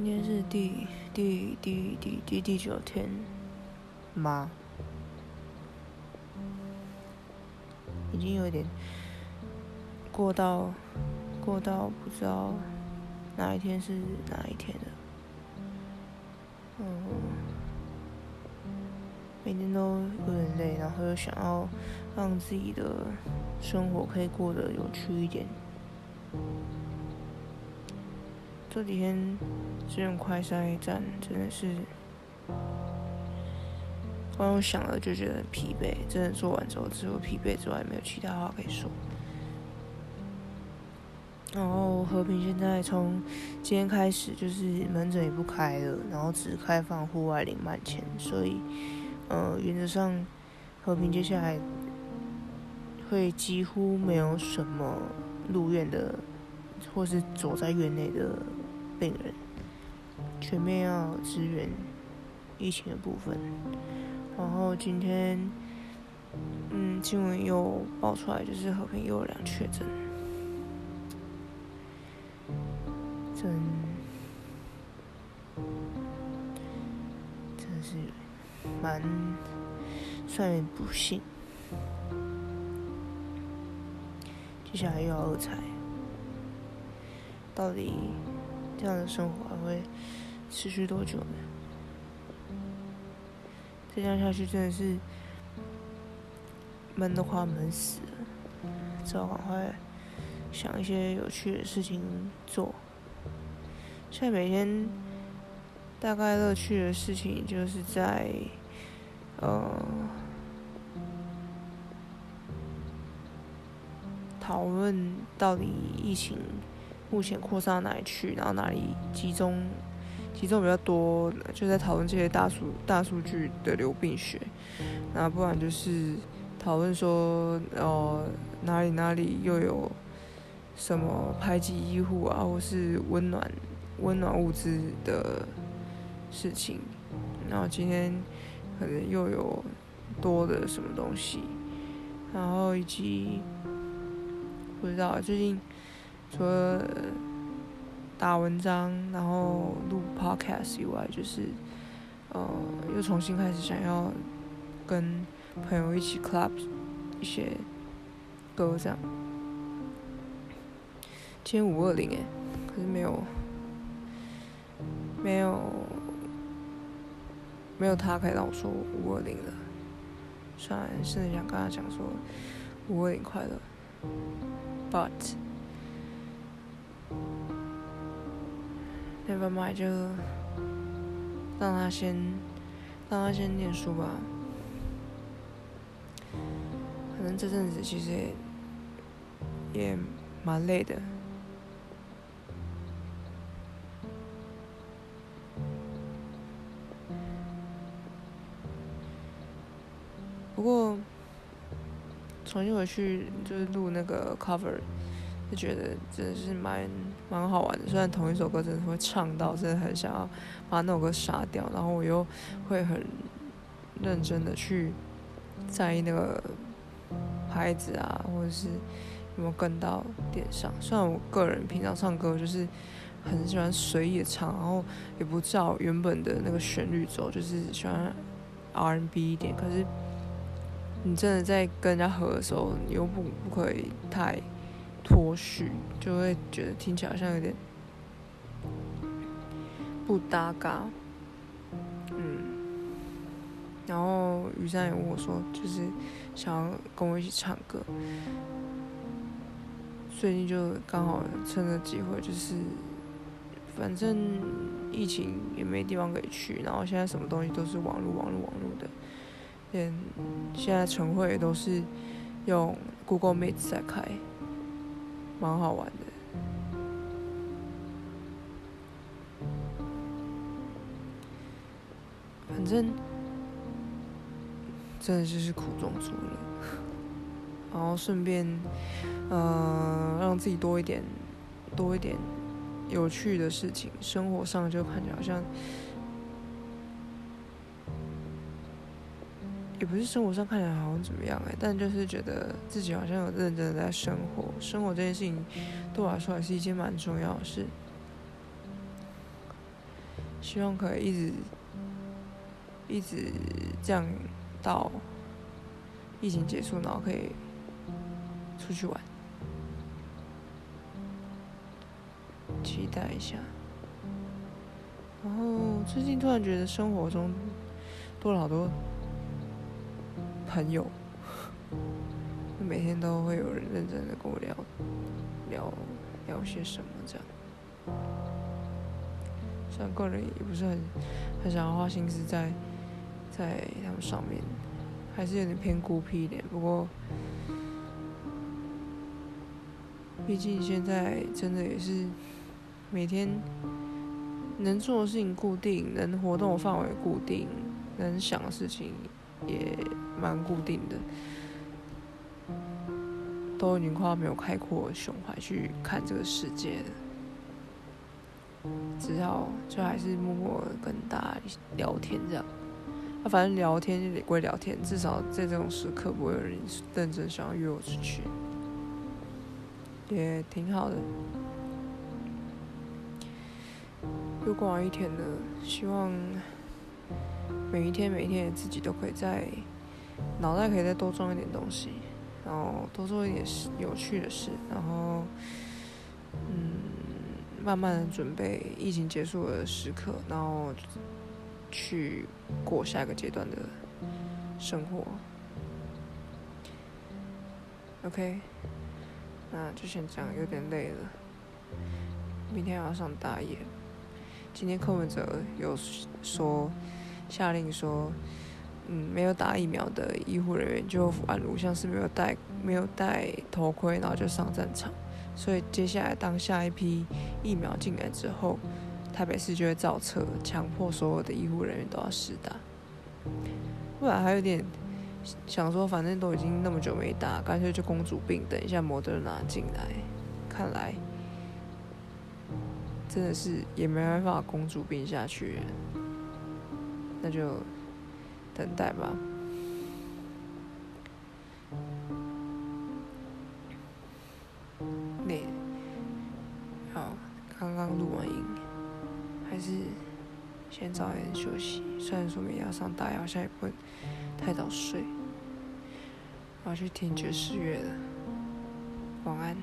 今天是第第第第第第九天吗？已经有点过到过到不知道哪一天是哪一天了。嗯，每天都有点累，然后又想要让自己的生活可以过得有趣一点。这几天这种快筛站真的是，光用想了就觉得很疲惫。真的做完之后，除了疲惫之外，没有其他话可以说。然后和平现在从今天开始就是门诊也不开了，然后只开放户外领慢钱，所以呃原则上和平接下来会几乎没有什么入院的，或是走在院内的病人，全面要支援疫情的部分。然后今天嗯新闻又爆出来，就是和平又有两确诊。真，真是蛮算不幸。接下来又要二彩，到底这样的生活还会持续多久呢？再这样下去真的是闷的话闷死了，只好赶快想一些有趣的事情做。现在每天大概乐趣的事情，就是在呃讨论到底疫情目前扩散到哪里去，然后哪里集中集中比较多，就在讨论这些大数大数据的流病学，那不然就是讨论说哦哪里哪里又有什么排挤医护啊，或是温暖。温暖物资的事情，然后今天可能又有多的什么东西，然后以及不知道最近除了打文章，然后录 podcast 以外，就是呃又重新开始想要跟朋友一起 club 一些歌这样。今天五二零诶，可是没有。没有，没有他可以让我说五二零了。虽然甚至想跟他讲说五二零快乐，but never mind，就让他先让他先念书吧。可能这阵子其实也蛮累的。不过重新回去就是录那个 cover，就觉得真的是蛮蛮好玩的。虽然同一首歌真的会唱到，真的很想要把那首歌杀掉，然后我又会很认真的去在意那个拍子啊，或者是有没有跟到点上。虽然我个人平常唱歌就是很喜欢随意的唱，然后也不照原本的那个旋律走，就是喜欢 R&B 一点，可是。你真的在跟人家合的时候，你又不不可以太脱序，就会觉得听起来好像有点不搭嘎。嗯，然后雨山也问我说，就是想要跟我一起唱歌。最近就刚好趁着机会，就是反正疫情也没地方可以去，然后现在什么东西都是网络、网络、网络的。连现在晨会也都是用 Google Meet 在开，蛮好玩的。反正真的就是苦中作乐，然后顺便呃让自己多一点多一点有趣的事情，生活上就看起来好像。也不是生活上看起来好像怎么样哎，但就是觉得自己好像有认真的在生活。生活这件事情对我来说还是一件蛮重要的事。希望可以一直一直这样到疫情结束，然后可以出去玩，期待一下。然后最近突然觉得生活中多了好多朋友，每天都会有人认真的跟我聊聊聊些什么这样。虽然个人也不是很很想要花心思在在他们上面，还是有点偏孤僻一点。不过，毕竟现在真的也是每天。能做的事情固定，能活动的范围固定，能想的事情也蛮固定的，都已经快要没有开阔胸怀去看这个世界了，只好就还是默默跟大家聊天这样。那反正聊天就得归聊天，至少在这种时刻不会有人认真想要约我出去，也挺好的。又过完一天了，希望每一天每一天自己都可以在脑袋可以再多装一点东西，然后多做一点事有趣的事，然后嗯，慢慢的准备疫情结束的时刻，然后去过下一个阶段的生活。OK，那就先这样，有点累了，明天要上大夜。今天柯文哲有说下令说，嗯，没有打疫苗的医护人员就宛如像是没有戴没有戴头盔，然后就上战场。所以接下来当下一批疫苗进来之后，台北市就会造册，强迫所有的医护人员都要试打。后来还有点想说，反正都已经那么久没打，干脆就公主病，等一下摩德纳进来。看来。真的是也没办法公主病下去，那就等待吧。累，好，刚刚录完音，还是先早点休息。虽然说明天要上大好像也不会太早睡。我要去听爵士乐了，晚安。